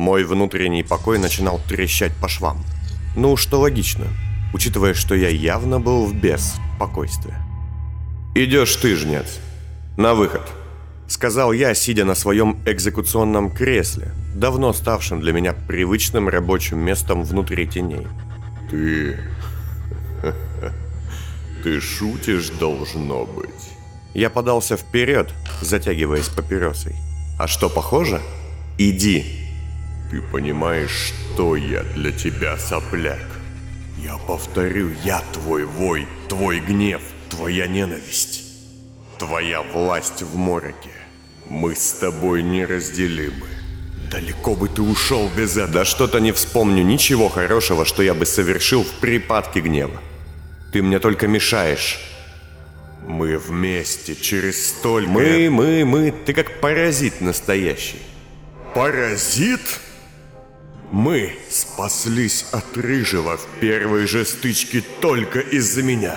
Мой внутренний покой начинал трещать по швам. Ну, что логично, учитывая, что я явно был в беспокойстве. «Идешь ты, жнец. На выход», — сказал я, сидя на своем экзекуционном кресле, давно ставшим для меня привычным рабочим местом внутри теней. «Ты... ты шутишь, должно быть». Я подался вперед, затягиваясь папиросой. «А что, похоже? Иди!» «Ты понимаешь, что я для тебя, сопляк? Я повторю, я твой вой, твой гнев, твоя ненависть, твоя власть в мороке. Мы с тобой неразделимы. Далеко бы ты ушел без этого. Да что-то не вспомню ничего хорошего, что я бы совершил в припадке гнева. Ты мне только мешаешь. Мы вместе через столько... Мы, мы, мы, ты как паразит настоящий. Паразит? Мы спаслись от Рыжего в первой же стычке только из-за меня.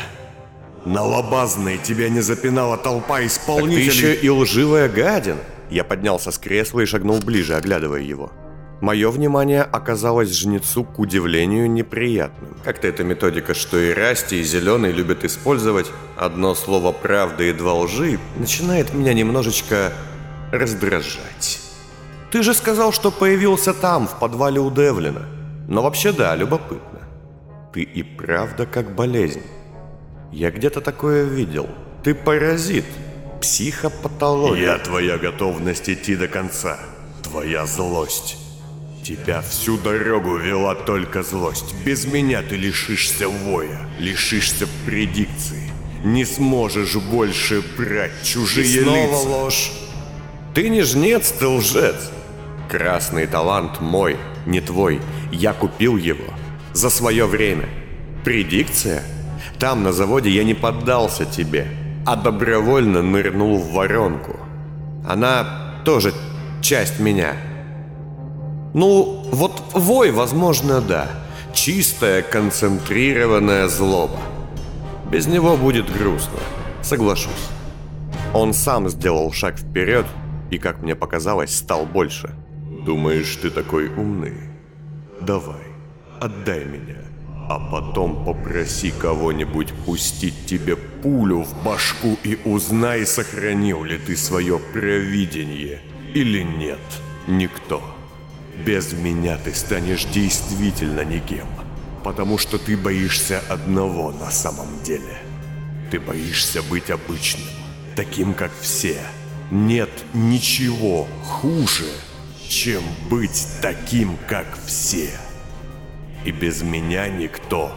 На лобазной тебя не запинала толпа исполнителей. Так ты еще и лживая гадин. Я поднялся с кресла и шагнул ближе, оглядывая его. Мое внимание оказалось жнецу, к удивлению, неприятным. Как-то эта методика, что и Расти, и Зеленый любят использовать, одно слово правды и два лжи, начинает меня немножечко раздражать. Ты же сказал, что появился там, в подвале у Девлина. Но вообще да, любопытно. Ты и правда как болезнь. Я где-то такое видел. Ты паразит. Психопатология. Я твоя готовность идти до конца. Твоя злость. Тебя всю дорогу вела только злость. Без меня ты лишишься воя, лишишься предикции. Не сможешь больше брать чужие И снова лица. ложь. Ты не жнец, ты лжец. Красный талант мой, не твой. Я купил его. За свое время. Предикция? Там, на заводе, я не поддался тебе, а добровольно нырнул в воронку. Она тоже часть меня. Ну, вот вой, возможно, да. Чистая, концентрированная злоба. Без него будет грустно, соглашусь. Он сам сделал шаг вперед и, как мне показалось, стал больше. Думаешь, ты такой умный? Давай, отдай меня. А потом попроси кого-нибудь пустить тебе пулю в башку и узнай, сохранил ли ты свое провидение или нет. Никто. Без меня ты станешь действительно никем. Потому что ты боишься одного на самом деле. Ты боишься быть обычным, таким как все. Нет ничего хуже, чем быть таким, как все. И без меня никто.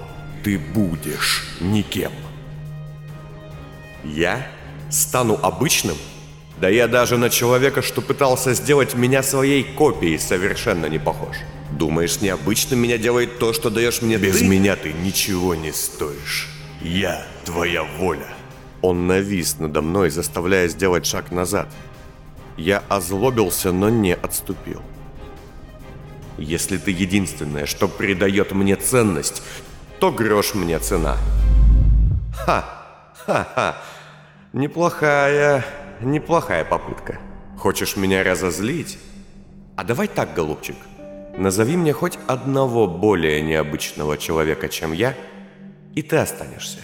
Ты будешь никем. Я стану обычным? Да я даже на человека, что пытался сделать меня своей копией, совершенно не похож. Думаешь, необычным меня делает то, что даешь мне Без ты? меня ты ничего не стоишь. Я твоя воля. Он навис надо мной, заставляя сделать шаг назад. Я озлобился, но не отступил. Если ты единственное, что придает мне ценность, то грош мне цена. Ха! Ха-ха! Неплохая, неплохая попытка. Хочешь меня разозлить? А давай так, голубчик. Назови мне хоть одного более необычного человека, чем я, и ты останешься.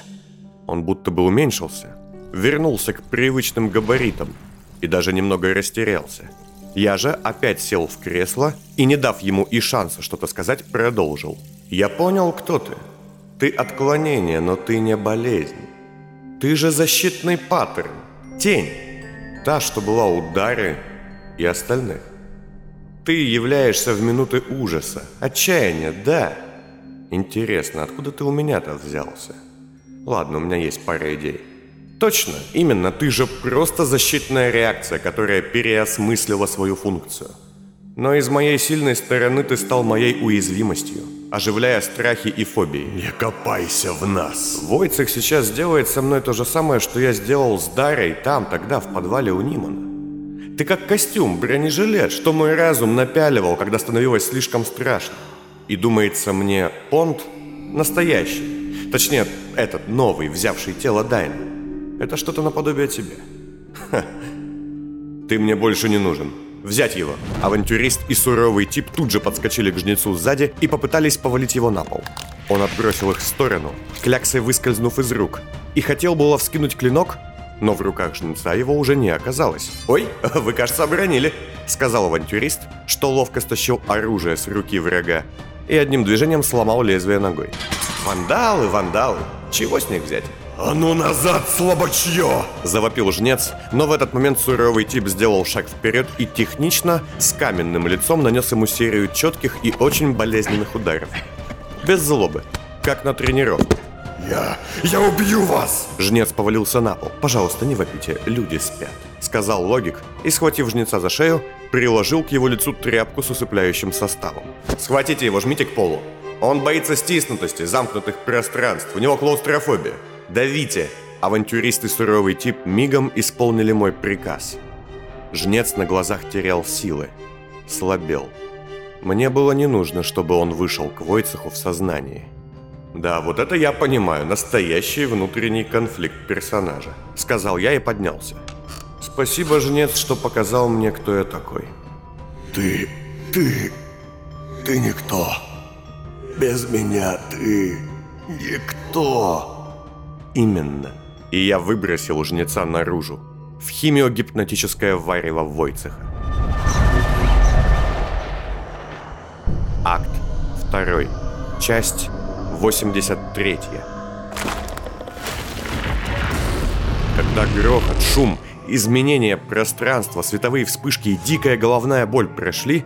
Он будто бы уменьшился, вернулся к привычным габаритам и даже немного растерялся. Я же опять сел в кресло и, не дав ему и шанса что-то сказать, продолжил. «Я понял, кто ты. Ты отклонение, но ты не болезнь. Ты же защитный паттерн, тень, та, что была у Дары и остальных. Ты являешься в минуты ужаса, отчаяния, да. Интересно, откуда ты у меня-то взялся? Ладно, у меня есть пара идей. Точно, именно, ты же просто защитная реакция, которая переосмыслила свою функцию. Но из моей сильной стороны ты стал моей уязвимостью, оживляя страхи и фобии. Не копайся в нас. Войцех сейчас сделает со мной то же самое, что я сделал с Дарой там, тогда, в подвале у Нимана. Ты как костюм, бронежилет, что мой разум напяливал, когда становилось слишком страшно. И думается мне, Понт настоящий. Точнее, этот новый, взявший тело Дайна. Это что-то наподобие тебе. Ха. Ты мне больше не нужен. Взять его. Авантюрист и суровый тип тут же подскочили к жнецу сзади и попытались повалить его на пол. Он отбросил их в сторону, кляксой выскользнув из рук, и хотел было вскинуть клинок, но в руках жнеца его уже не оказалось. «Ой, вы, кажется, оборонили», — сказал авантюрист, что ловко стащил оружие с руки врага и одним движением сломал лезвие ногой. «Вандалы, вандалы, чего с них взять?» «А ну назад, слабочье!» Завопил жнец, но в этот момент суровый тип сделал шаг вперед и технично, с каменным лицом нанес ему серию четких и очень болезненных ударов. Без злобы, как на тренировке. «Я... я убью вас!» Жнец повалился на пол. «Пожалуйста, не вопите, люди спят», — сказал логик и, схватив жнеца за шею, приложил к его лицу тряпку с усыпляющим составом. «Схватите его, жмите к полу. Он боится стиснутости, замкнутых пространств, у него клаустрофобия. Давите!» Авантюрист и суровый тип мигом исполнили мой приказ. Жнец на глазах терял силы, слабел. Мне было не нужно, чтобы он вышел к Войцеху в сознании. «Да, вот это я понимаю, настоящий внутренний конфликт персонажа», — сказал я и поднялся. «Спасибо, жнец, что показал мне, кто я такой». «Ты... ты... ты никто. Без меня ты... никто». «Именно». И я выбросил жнеца наружу, в химиогипнотическое варево Войцеха. Акт 2. Часть 83. Когда грохот, шум, изменение пространства, световые вспышки и дикая головная боль прошли,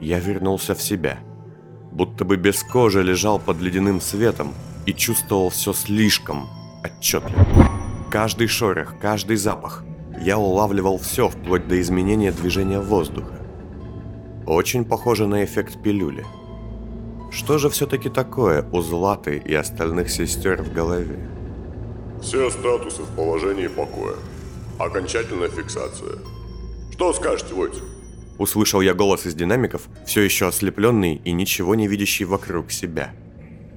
я вернулся в себя. Будто бы без кожи лежал под ледяным светом и чувствовал все слишком отчетливо. Каждый шорох, каждый запах. Я улавливал все, вплоть до изменения движения воздуха. Очень похоже на эффект пилюли. Что же все-таки такое у Златы и остальных сестер в голове? Все статусы в положении покоя. Окончательная фиксация. Что скажете, Войцех? Услышал я голос из динамиков, все еще ослепленный и ничего не видящий вокруг себя.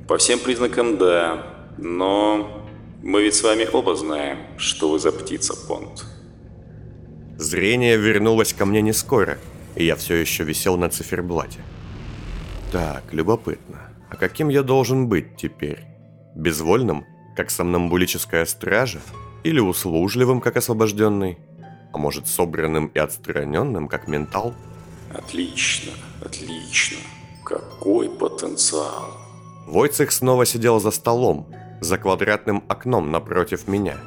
По всем признакам да, но мы ведь с вами оба знаем, что вы за птица, Понт. Зрение вернулось ко мне не скоро, и я все еще висел на циферблате. Так, любопытно. А каким я должен быть теперь? Безвольным, как сомнамбулическая стража? Или услужливым, как освобожденный? А может, собранным и отстраненным, как ментал? Отлично, отлично. Какой потенциал. Войцех снова сидел за столом, за квадратным окном напротив меня.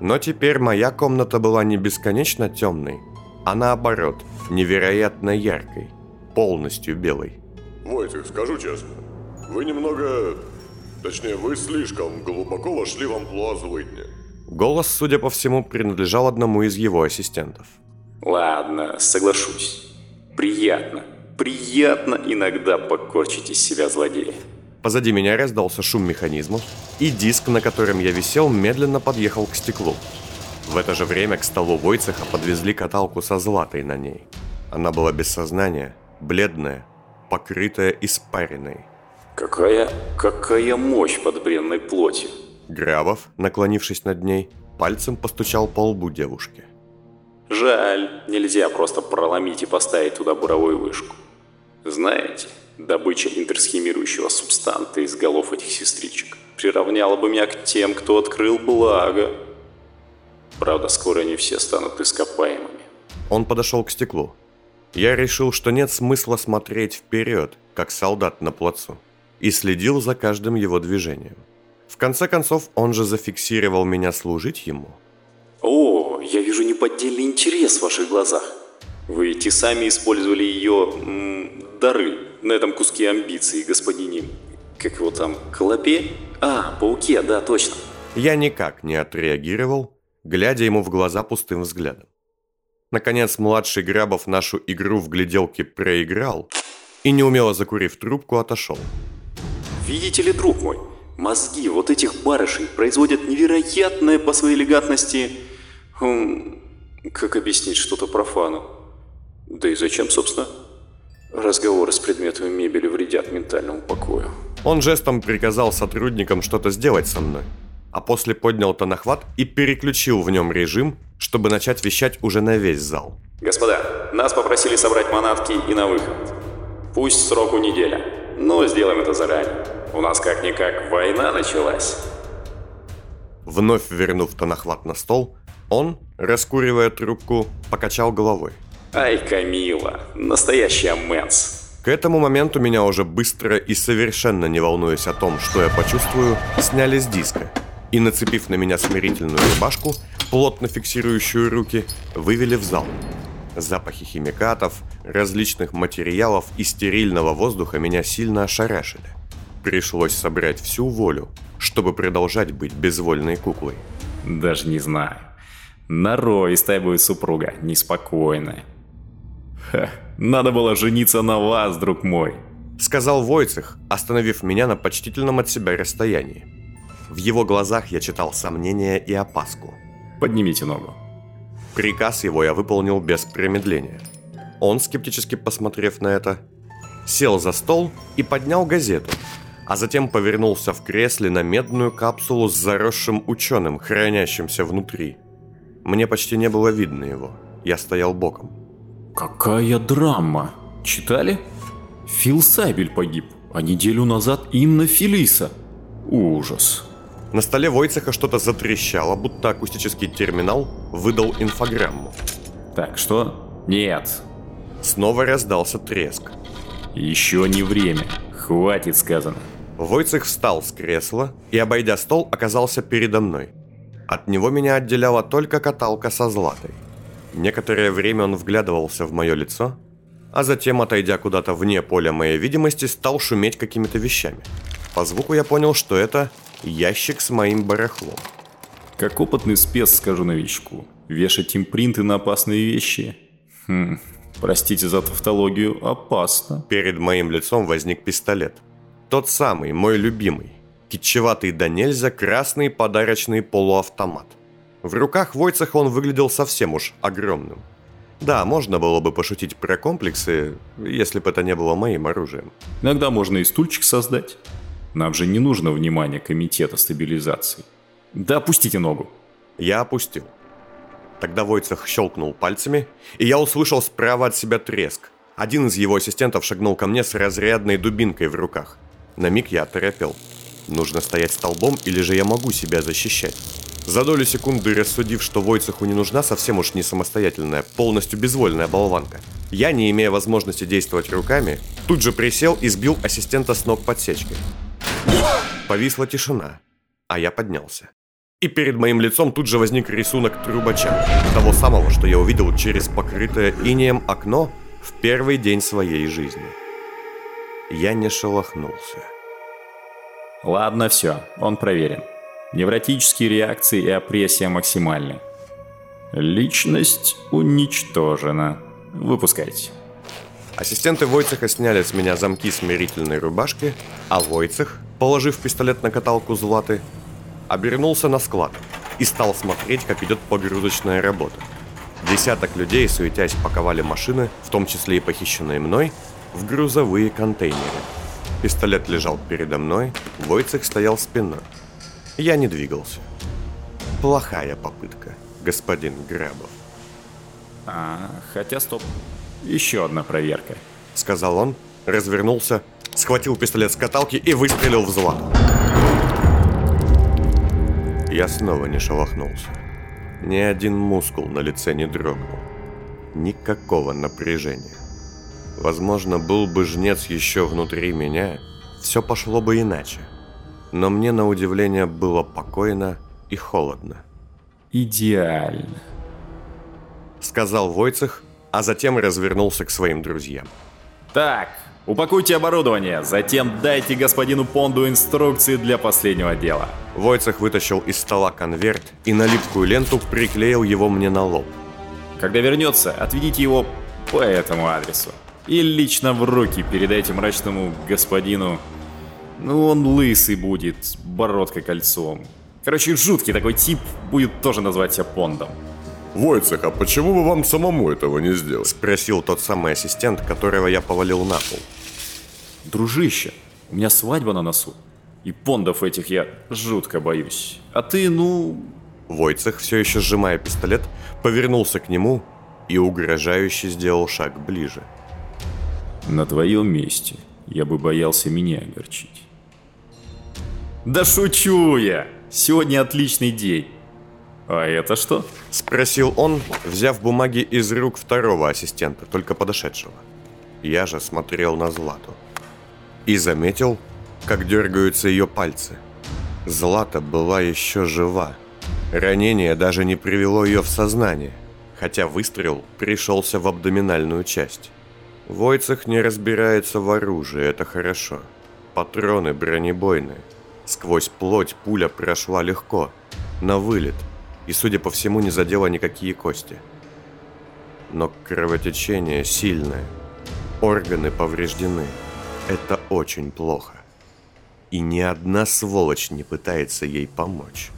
Но теперь моя комната была не бесконечно темной, а наоборот, невероятно яркой, полностью белой. Войтых, скажу честно, вы немного... Точнее, вы слишком глубоко вошли в амплуа злыдня. Голос, судя по всему, принадлежал одному из его ассистентов. Ладно, соглашусь. Приятно. Приятно иногда покорчить из себя злодея. Позади меня раздался шум механизмов, и диск, на котором я висел, медленно подъехал к стеклу. В это же время к столу Войцеха подвезли каталку со златой на ней. Она была без сознания, бледная, покрытая испариной. Какая, какая мощь под бренной плотью. Грабов, наклонившись над ней, пальцем постучал по лбу девушки. Жаль, нельзя просто проломить и поставить туда буровую вышку. Знаете, добыча интерсхемирующего субстанта из голов этих сестричек приравняла бы меня к тем, кто открыл благо. Правда, скоро они все станут ископаемыми. Он подошел к стеклу. Я решил, что нет смысла смотреть вперед, как солдат на плацу, и следил за каждым его движением. В конце концов, он же зафиксировал меня служить ему. О, я вижу неподдельный интерес в ваших глазах. Вы те сами использовали ее м, дары на этом куске амбиций, господине. Как его там, Колопе? А, пауке, да, точно. Я никак не отреагировал, глядя ему в глаза пустым взглядом. Наконец, младший Грабов нашу игру в гляделке проиграл и, неумело закурив трубку, отошел. Видите ли, друг мой, мозги вот этих барышей производят невероятное по своей элегантности... Хм, как объяснить что-то профану? Да и зачем, собственно? Разговоры с предметами мебели вредят ментальному покою. Он жестом приказал сотрудникам что-то сделать со мной, а после поднял тонохват и переключил в нем режим, чтобы начать вещать уже на весь зал. Господа, нас попросили собрать манатки и на выход. Пусть сроку неделя, но сделаем это заранее. У нас как-никак война началась. Вновь вернув тонохват на стол, он, раскуривая трубку, покачал головой. Ай, Камила, настоящая мэнс. К этому моменту меня уже быстро и совершенно не волнуясь о том, что я почувствую, сняли с диска и, нацепив на меня смирительную рубашку, плотно фиксирующую руки, вывели в зал. Запахи химикатов, различных материалов и стерильного воздуха меня сильно ошарашили. Пришлось собрать всю волю, чтобы продолжать быть безвольной куклой. Даже не знаю. Нароистая будет супруга, неспокойная. Ха, надо было жениться на вас, друг мой. Сказал Войцех, остановив меня на почтительном от себя расстоянии. В его глазах я читал сомнения и опаску. Поднимите ногу. Приказ его я выполнил без промедления. Он, скептически посмотрев на это, сел за стол и поднял газету, а затем повернулся в кресле на медную капсулу с заросшим ученым, хранящимся внутри. Мне почти не было видно его. Я стоял боком. Какая драма! Читали? Фил Сайбель погиб, а неделю назад Инна Фелиса. Ужас. На столе Войцеха что-то затрещало, будто акустический терминал выдал инфограмму. Так, что? Нет. Снова раздался треск. Еще не время. Хватит сказано. Войцех встал с кресла и, обойдя стол, оказался передо мной. От него меня отделяла только каталка со златой. Некоторое время он вглядывался в мое лицо, а затем, отойдя куда-то вне поля моей видимости, стал шуметь какими-то вещами. По звуку я понял, что это ящик с моим барахлом. Как опытный спец скажу новичку, вешать импринты на опасные вещи? Хм, простите за тавтологию, опасно. Перед моим лицом возник пистолет – тот самый, мой любимый. Китчеватый до нельзя красный подарочный полуавтомат. В руках Войцеха он выглядел совсем уж огромным. Да, можно было бы пошутить про комплексы, если бы это не было моим оружием. Иногда можно и стульчик создать. Нам же не нужно внимание комитета стабилизации. Да опустите ногу. Я опустил. Тогда Войцех щелкнул пальцами, и я услышал справа от себя треск. Один из его ассистентов шагнул ко мне с разрядной дубинкой в руках – на миг я оторопел. Нужно стоять столбом или же я могу себя защищать? За долю секунды рассудив, что Войцеху не нужна совсем уж не самостоятельная, полностью безвольная болванка, я, не имея возможности действовать руками, тут же присел и сбил ассистента с ног подсечкой. Повисла тишина, а я поднялся. И перед моим лицом тут же возник рисунок трубача, того самого, что я увидел через покрытое инеем окно в первый день своей жизни. Я не шелохнулся. Ладно, все, он проверен. Невротические реакции и опрессия максимальны. Личность уничтожена. Выпускайте. Ассистенты Войцеха сняли с меня замки смирительной рубашки, а Войцех, положив пистолет на каталку Златы, обернулся на склад и стал смотреть, как идет погрузочная работа. Десяток людей, суетясь, паковали машины, в том числе и похищенные мной, в грузовые контейнеры. Пистолет лежал передо мной, Войцех стоял спиной. Я не двигался. Плохая попытка, господин Грабов. А, хотя стоп. Еще одна проверка. Сказал он, развернулся, схватил пистолет с каталки и выстрелил в злату. Я снова не шелохнулся. Ни один мускул на лице не дрогнул. Никакого напряжения. Возможно, был бы жнец еще внутри меня, все пошло бы иначе. Но мне, на удивление, было покойно и холодно. «Идеально», — сказал Войцех, а затем развернулся к своим друзьям. «Так, упакуйте оборудование, затем дайте господину Понду инструкции для последнего дела». Войцех вытащил из стола конверт и на липкую ленту приклеил его мне на лоб. «Когда вернется, отведите его по этому адресу и лично в руки передайте мрачному господину. Ну, он лысый будет, с бородкой кольцом. Короче, жуткий такой тип будет тоже назвать себя Пондом. Войцех, а почему бы вам самому этого не сделать? Спросил тот самый ассистент, которого я повалил на пол. Дружище, у меня свадьба на носу. И пондов этих я жутко боюсь. А ты, ну, Войцех, все еще сжимая пистолет, повернулся к нему и угрожающе сделал шаг ближе. «На твоем месте я бы боялся меня огорчить». «Да шучу я! Сегодня отличный день!» «А это что?» – спросил он, взяв бумаги из рук второго ассистента, только подошедшего. Я же смотрел на Злату. И заметил, как дергаются ее пальцы. Злата была еще жива. Ранение даже не привело ее в сознание, хотя выстрел пришелся в абдоминальную часть. Войцех не разбирается в оружии, это хорошо. Патроны бронебойные. Сквозь плоть пуля прошла легко, на вылет, и, судя по всему, не задела никакие кости. Но кровотечение сильное, органы повреждены. Это очень плохо. И ни одна сволочь не пытается ей помочь.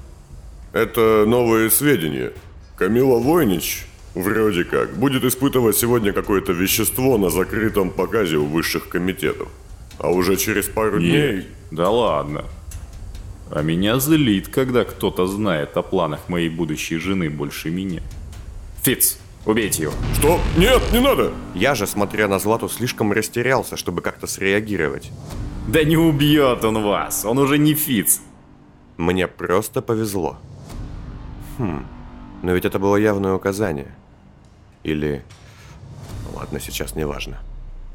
Это новые сведения. Камила Войнич, вроде как, будет испытывать сегодня какое-то вещество на закрытом показе у высших комитетов. А уже через пару Нет, дней... Да ладно. А меня злит, когда кто-то знает о планах моей будущей жены больше меня. Фиц, убейте его. Что? Нет, не надо! Я же, смотря на Злату, слишком растерялся, чтобы как-то среагировать. Да не убьет он вас, он уже не Фиц. Мне просто повезло. Хм, но ведь это было явное указание. Или... Ладно, сейчас не важно.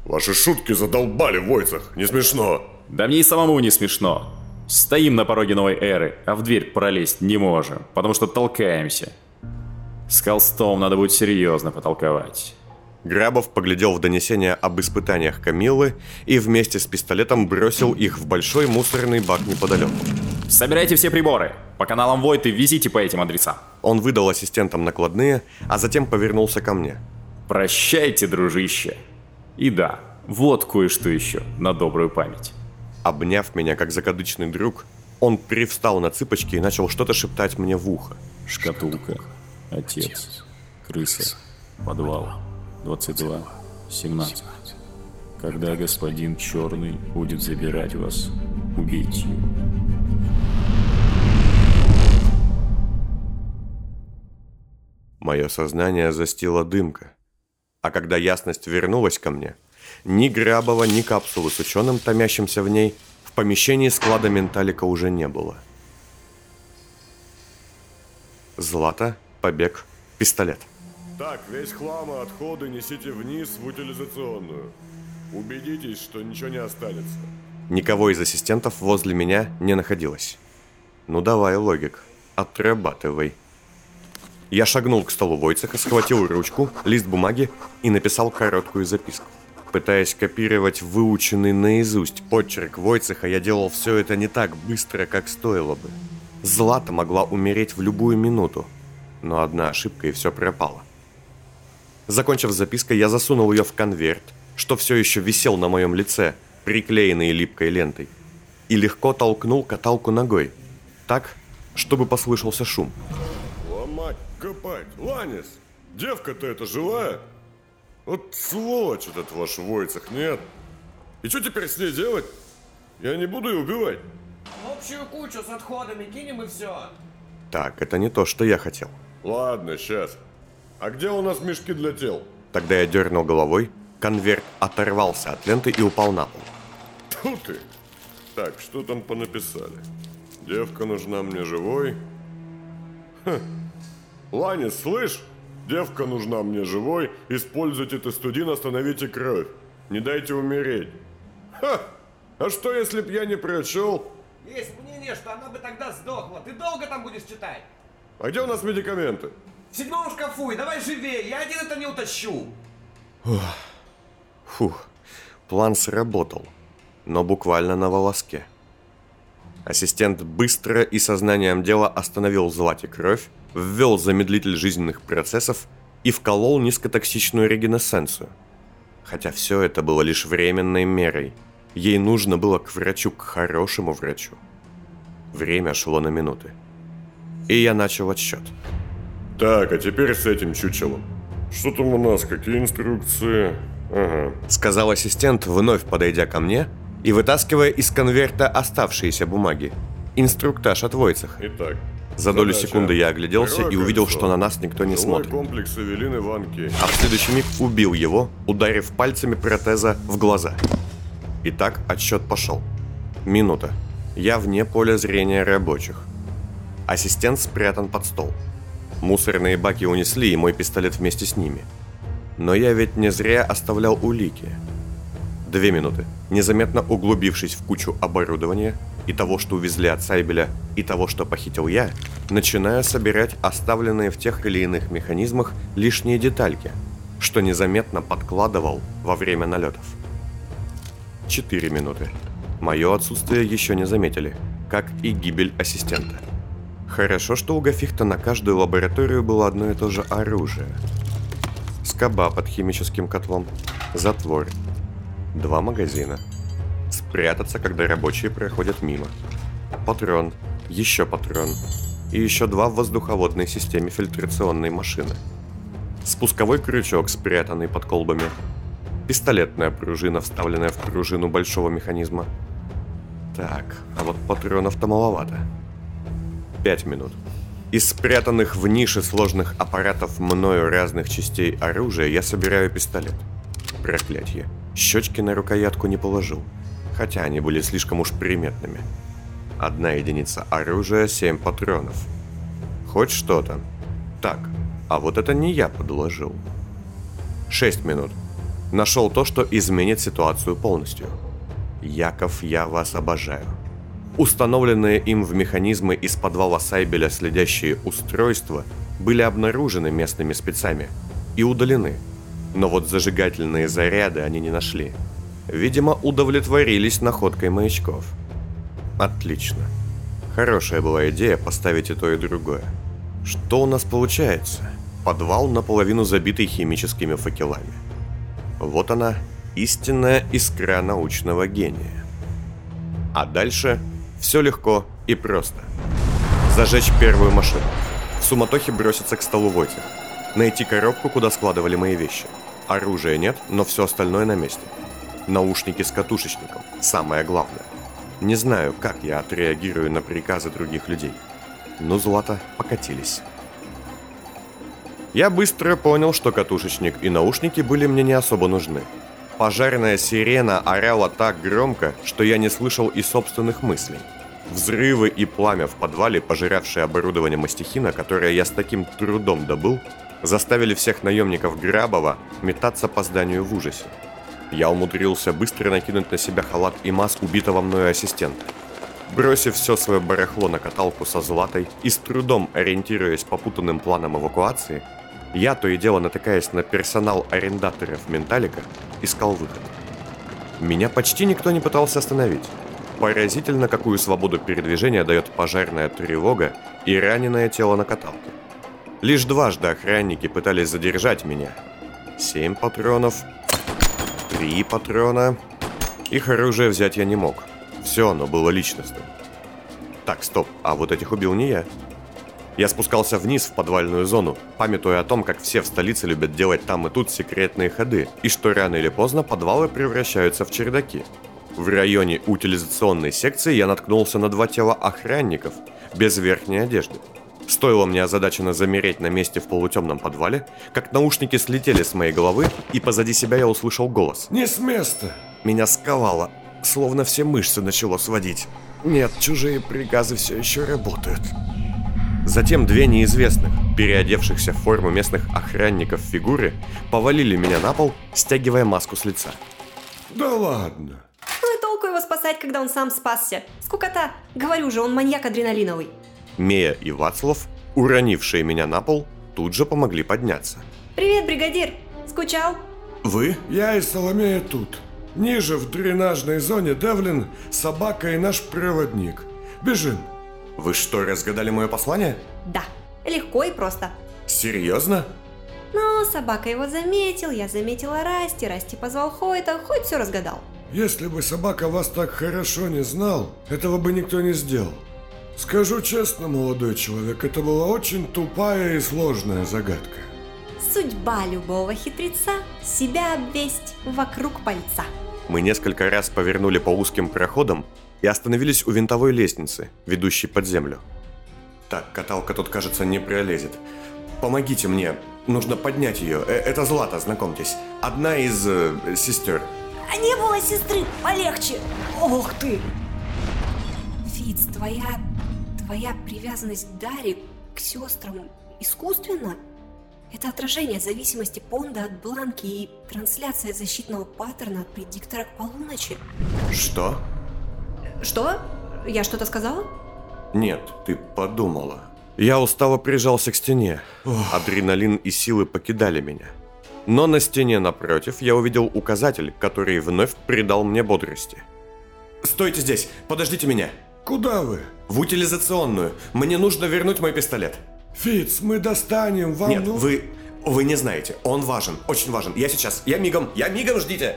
Ваши шутки задолбали в войцах, не смешно. Да мне и самому не смешно. Стоим на пороге новой эры, а в дверь пролезть не можем, потому что толкаемся. С Холстом надо будет серьезно потолковать. Грабов поглядел в донесение об испытаниях Камиллы и вместе с пистолетом бросил их в большой мусорный бак неподалеку. Собирайте все приборы. По каналам Войт и везите по этим адресам. Он выдал ассистентам накладные, а затем повернулся ко мне. Прощайте, дружище. И да, вот кое-что еще на добрую память. Обняв меня как закадычный друг, он привстал на цыпочки и начал что-то шептать мне в ухо. Шкатулка. Отец. Крыса. Подвал. 22. 17. Когда господин Черный будет забирать вас, убейте его. Мое сознание застила дымка. А когда ясность вернулась ко мне, ни Грабова, ни капсулы с ученым, томящимся в ней, помещении склада менталика уже не было. Злата, побег, пистолет. Так, весь хлам и отходы несите вниз в утилизационную. Убедитесь, что ничего не останется. Никого из ассистентов возле меня не находилось. Ну давай, логик, отрабатывай. Я шагнул к столу Войцеха, схватил ручку, лист бумаги и написал короткую записку. Пытаясь копировать выученный наизусть почерк Войцеха, я делал все это не так быстро, как стоило бы. Злата могла умереть в любую минуту, но одна ошибка и все пропало. Закончив запиской, я засунул ее в конверт, что все еще висел на моем лице, приклеенный липкой лентой, и легко толкнул каталку ногой, так, чтобы послышался шум. Ломать, копать, Ланис, девка-то эта живая? Вот сволочь этот ваш Войцех, нет? И что теперь с ней делать? Я не буду ее убивать. В общую кучу с отходами кинем и все. Так, это не то, что я хотел. Ладно, сейчас. А где у нас мешки для тел? Тогда я дернул головой, конверт оторвался от ленты и упал на пол. Тьфу ты! Так, что там понаписали? Девка нужна мне живой. Ха. Ланис, слышь? Девка нужна мне живой. Используйте тестудин, остановите кровь. Не дайте умереть. Ха! А что, если б я не прочел? Есть мнение, что она бы тогда сдохла. Ты долго там будешь читать? А где у нас медикаменты? В седьмом шкафу, и давай живее, я один это не утащу. Фух, план сработал, но буквально на волоске. Ассистент быстро и сознанием дела остановил Злате кровь, ввел замедлитель жизненных процессов и вколол низкотоксичную регенесценцию. Хотя все это было лишь временной мерой. Ей нужно было к врачу, к хорошему врачу. Время шло на минуты. И я начал отсчет. Так, а теперь с этим чучелом. Что там у нас, какие инструкции? Ага. Сказал ассистент, вновь подойдя ко мне и вытаскивая из конверта оставшиеся бумаги. Инструктаж от Войцеха. Итак, За долю секунды я огляделся и увидел, что на нас никто не смотрит. комплекс Эвелины Ванки. А в следующий миг убил его, ударив пальцами протеза в глаза. Итак, отсчет пошел. Минута. Я вне поля зрения рабочих. Ассистент спрятан под стол. Мусорные баки унесли, и мой пистолет вместе с ними. Но я ведь не зря оставлял улики. Две минуты. Незаметно углубившись в кучу оборудования и того, что увезли от Сайбеля, и того, что похитил я, начинаю собирать оставленные в тех или иных механизмах лишние детальки, что незаметно подкладывал во время налетов. Четыре минуты. Мое отсутствие еще не заметили, как и гибель ассистента. Хорошо, что у Гафихта на каждую лабораторию было одно и то же оружие. Скоба под химическим котлом, затвор, два магазина. Спрятаться, когда рабочие проходят мимо. Патрон, еще патрон. И еще два в воздуховодной системе фильтрационной машины. Спусковой крючок, спрятанный под колбами. Пистолетная пружина, вставленная в пружину большого механизма. Так, а вот патронов-то маловато. Пять минут. Из спрятанных в нише сложных аппаратов мною разных частей оружия я собираю пистолет. Проклятье. Щечки на рукоятку не положил, хотя они были слишком уж приметными. Одна единица оружия, семь патронов. Хоть что-то. Так, а вот это не я подложил. Шесть минут. Нашел то, что изменит ситуацию полностью. Яков, я вас обожаю. Установленные им в механизмы из подвала Сайбеля следящие устройства были обнаружены местными спецами и удалены – но вот зажигательные заряды они не нашли. Видимо, удовлетворились находкой маячков. Отлично. Хорошая была идея поставить и то, и другое. Что у нас получается? Подвал наполовину забитый химическими факелами. Вот она, истинная искра научного гения. А дальше все легко и просто. Зажечь первую машину. В суматохе броситься к столу Войти. Найти коробку, куда складывали мои вещи – Оружия нет, но все остальное на месте. Наушники с катушечником. Самое главное. Не знаю, как я отреагирую на приказы других людей. Но злато покатились. Я быстро понял, что катушечник и наушники были мне не особо нужны. Пожарная сирена орала так громко, что я не слышал и собственных мыслей. Взрывы и пламя в подвале, пожиравшие оборудование мастихина, которое я с таким трудом добыл, заставили всех наемников Грабова метаться по зданию в ужасе. Я умудрился быстро накинуть на себя халат и маску убитого мною ассистента. Бросив все свое барахло на каталку со златой и с трудом ориентируясь по путанным планам эвакуации, я, то и дело натыкаясь на персонал арендаторов Менталика, искал выход. Меня почти никто не пытался остановить. Поразительно, какую свободу передвижения дает пожарная тревога и раненое тело на каталке. Лишь дважды охранники пытались задержать меня. Семь патронов, три патрона. Их оружие взять я не мог. Все оно было личностным. Так, стоп, а вот этих убил не я. Я спускался вниз в подвальную зону, памятуя о том, как все в столице любят делать там и тут секретные ходы, и что рано или поздно подвалы превращаются в чердаки. В районе утилизационной секции я наткнулся на два тела охранников без верхней одежды. Стоило мне озадаченно замереть на месте в полутемном подвале, как наушники слетели с моей головы, и позади себя я услышал голос. «Не с места!» Меня сковало, словно все мышцы начало сводить. Нет, чужие приказы все еще работают. Затем две неизвестных, переодевшихся в форму местных охранников фигуры, повалили меня на пол, стягивая маску с лица. «Да ладно!» Ну и толку его спасать, когда он сам спасся. Скукота. Говорю же, он маньяк адреналиновый. Мея и Вацлав, уронившие меня на пол, тут же помогли подняться. Привет, бригадир. Скучал? Вы? Я и Соломея тут. Ниже, в дренажной зоне, Девлин, собака и наш проводник. Бежим. Вы что, разгадали мое послание? Да. Легко и просто. Серьезно? Ну, собака его заметил, я заметила Расти, Расти позвал Хойта, хоть все разгадал. Если бы собака вас так хорошо не знал, этого бы никто не сделал. Скажу честно, молодой человек, это была очень тупая и сложная загадка. Судьба любого хитреца – себя обвесть вокруг пальца. Мы несколько раз повернули по узким проходам и остановились у винтовой лестницы, ведущей под землю. Так, каталка тут, кажется, не пролезет. Помогите мне. Нужно поднять ее. Э, это Злата, знакомьтесь. Одна из э, сестер. А не было сестры, полегче. Ох ты. Фиц, твоя... твоя привязанность к Даре, к сестрам, искусственна? Это отражение зависимости Понда от Бланки и трансляция защитного паттерна от предиктора к полуночи. Что? Что? Я что-то сказала? Нет, ты подумала. Я устало прижался к стене. Адреналин и силы покидали меня. Но на стене напротив я увидел указатель, который вновь придал мне бодрости. «Стойте здесь! Подождите меня!» Куда вы? «В утилизационную! Мне нужно вернуть мой пистолет!» Фиц, мы достанем вам... Нет, ну- вы... Вы не знаете. Он важен, очень важен. Я сейчас. Я мигом. Я мигом, ждите.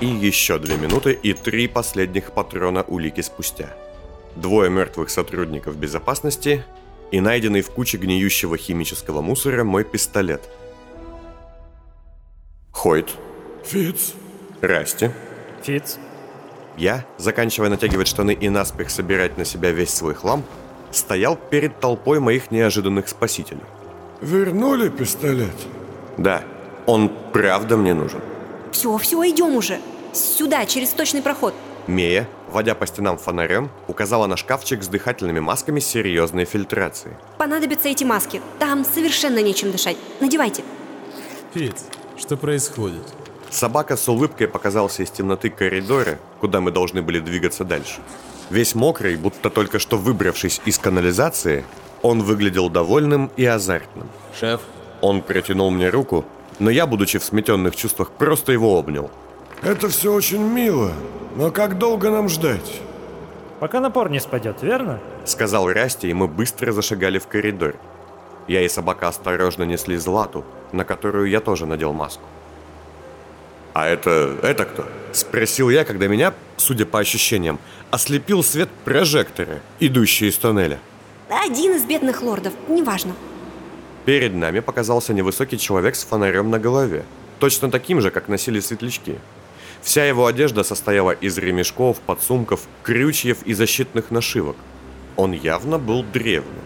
И еще две минуты и три последних патрона улики спустя. Двое мертвых сотрудников безопасности и найденный в куче гниющего химического мусора мой пистолет. Хойт, Фиц, Расти. Фиц, Я, заканчивая натягивать штаны и наспех собирать на себя весь свой хлам, стоял перед толпой моих неожиданных спасителей. вернули пистолет? Да, он правда мне нужен. Все, все, идем уже. Сюда, через точный проход. Мея, водя по стенам фонарем, указала на шкафчик с дыхательными масками серьезной фильтрации. Понадобятся эти маски. Там совершенно нечем дышать. Надевайте. Фиц, что происходит? Собака с улыбкой показался из темноты коридора, куда мы должны были двигаться дальше. Весь мокрый, будто только что выбравшись из канализации, он выглядел довольным и азартным. Шеф, Он протянул мне руку, но я, будучи в сметенных чувствах, просто его обнял. Это все очень мило, но как долго нам ждать? пока напор не спадет, верно? Сказал Расти, и мы быстро зашагали в коридор. Я и собака осторожно несли Злату, на которую я тоже надел маску. «А это... это кто?» Спросил я, когда меня, судя по ощущениям, ослепил свет прожектора, идущий из тоннеля. Один из бедных лордов, неважно. Перед нами показался невысокий человек с фонарем на голове, точно таким же, как носили светлячки. Вся его одежда состояла из ремешков, подсумков, крючьев и защитных нашивок. Он явно был древним.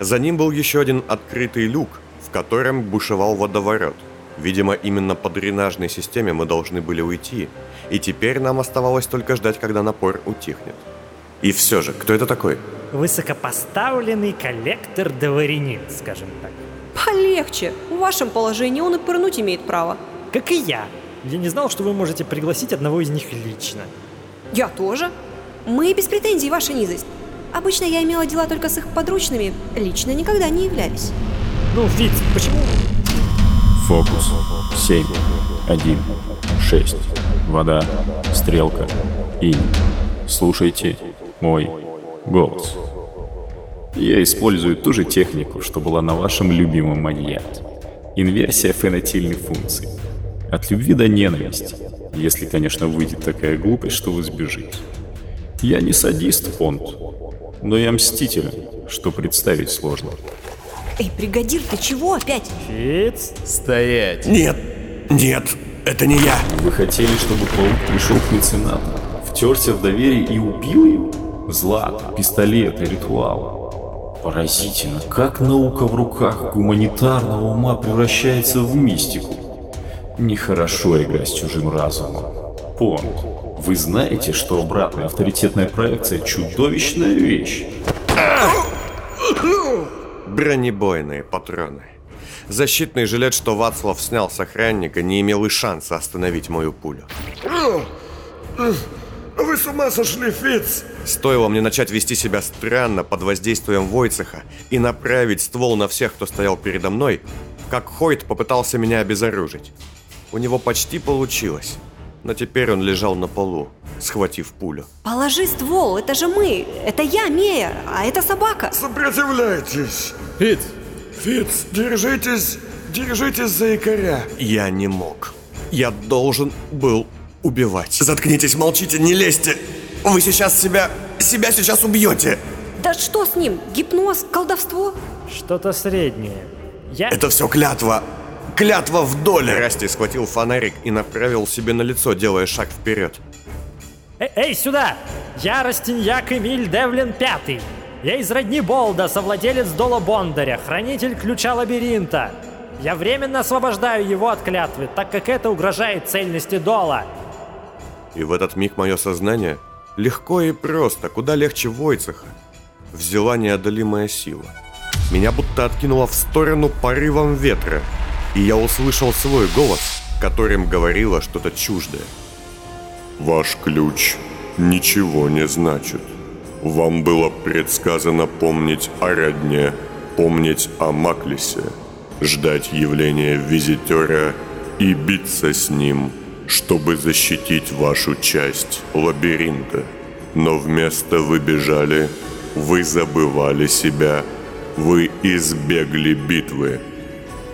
За ним был еще один открытый люк, в котором бушевал водоворот. Видимо, именно по дренажной системе мы должны были уйти, и теперь нам оставалось только ждать, когда напор утихнет. И все же, кто это такой? Высокопоставленный коллектор-дворянин, скажем так. Полегче. В вашем положении он и пырнуть имеет право. Как и я. Я не знал, что вы можете пригласить одного из них лично. Я тоже. Мы без претензий, ваша низость. Обычно я имела дела только с их подручными, лично никогда не являлись. Ну, Фиц, почему... Фокус. 7, 1, 6. Вода. Стрелка. Инь. Слушайте мой голос. Я использую ту же технику, что была на вашем любимом маньяке. Инверсия фенотильной функции. От любви до ненависти. Если, конечно, выйдет такая глупость, что вы сбежите. Я не садист, Понт, но я мститель, что представить сложно. Эй, бригадир, ты чего опять? Фиц? стоять! Нет! Нет! Это не я! Вы хотели, чтобы паук пришел к меценату, втерся в доверие и убил его? Злато, пистолет и ритуал. Поразительно, как наука в руках гуманитарного ума превращается в мистику. Нехорошо играть с чужим разумом. Понт, вы знаете, что обратная авторитетная проекция – чудовищная вещь? Бронебойные патроны. Защитный жилет, что Вацлав снял с охранника, не имел и шанса остановить мою пулю. Вы с ума сошли, Фиц? Стоило мне начать вести себя странно под воздействием Войцеха и направить ствол на всех, кто стоял передо мной, как Хойт попытался меня обезоружить. У него почти получилось, но теперь он лежал на полу, схватив пулю. Положи ствол, это же мы. Это я, Мея, а это собака. Сопротивляйтесь. Фиц, Фиц, держитесь, держитесь за якоря. Я не мог. Я должен был убивать. Заткнитесь, молчите, не лезьте. Вы сейчас себя... себя сейчас убьете. Да что с ним? Гипноз, колдовство? Что-то среднее. Я... Это все клятва. Клятва в доле. Расти схватил фонарик и направил себе на лицо, делая шаг вперед. Э- эй, сюда! Я Растиньяк Эмиль Девлин Пятый. Я из родни Болда, совладелец Дола Бондаря, хранитель ключа лабиринта. Я временно освобождаю его от клятвы, так как это угрожает цельности Дола. И в этот миг мое сознание, легко и просто, куда легче Войцеха, взяла неодолимая сила. Меня будто откинуло в сторону порывом ветра, и я услышал свой голос, которым говорило что-то чуждое. Ваш ключ ничего не значит. Вам было предсказано помнить о родне, помнить о Маклисе, ждать явления визитера и биться с ним, чтобы защитить вашу часть лабиринта. Но вместо вы бежали, вы забывали себя, вы избегли битвы.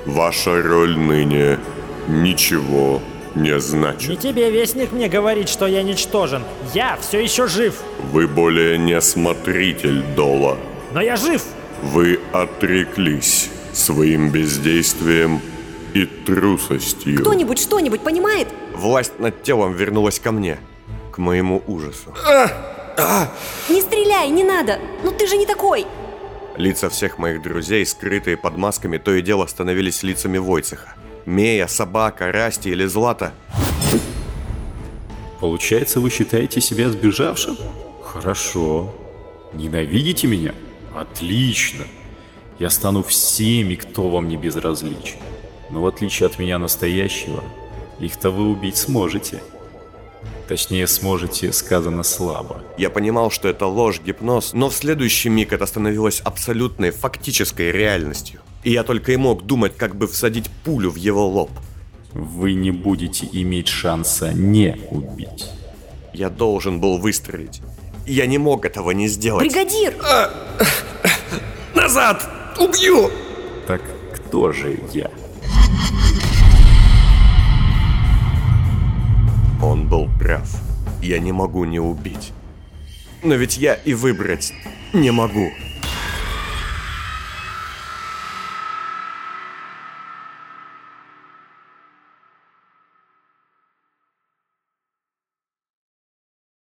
Ваша роль ныне ничего не Не значит. тебе, Вестник, мне говорить, что я ничтожен. Я все еще жив. Вы более не смотритель Дола. Но я жив! Вы отреклись своим бездействием и трусостью. Кто-нибудь что-нибудь понимает? Власть над телом вернулась ко мне, к моему ужасу. Не стреляй, не надо! Ну ты же не такой! Лица всех моих друзей, скрытые под масками, то и дело становились лицами Войцеха. Мея, собака, Расти или Злата. Получается, вы считаете себя сбежавшим? Хорошо. Ненавидите меня? Отлично. Я стану всеми, кто вам не безразличен. Но в отличие от меня настоящего, их-то вы убить сможете. Точнее, сможете, сказано слабо. Я понимал, что это ложь, гипноз, но в следующий миг это становилось абсолютной, фактической реальностью. И я только и мог думать, как бы всадить пулю в его лоб. Вы не будете иметь шанса не убить. Я должен был выстрелить. Я не мог этого не сделать. Бригадир! Назад! Убью! Так кто же я? Он был прав. Я не могу не убить. Но ведь я и выбрать не могу.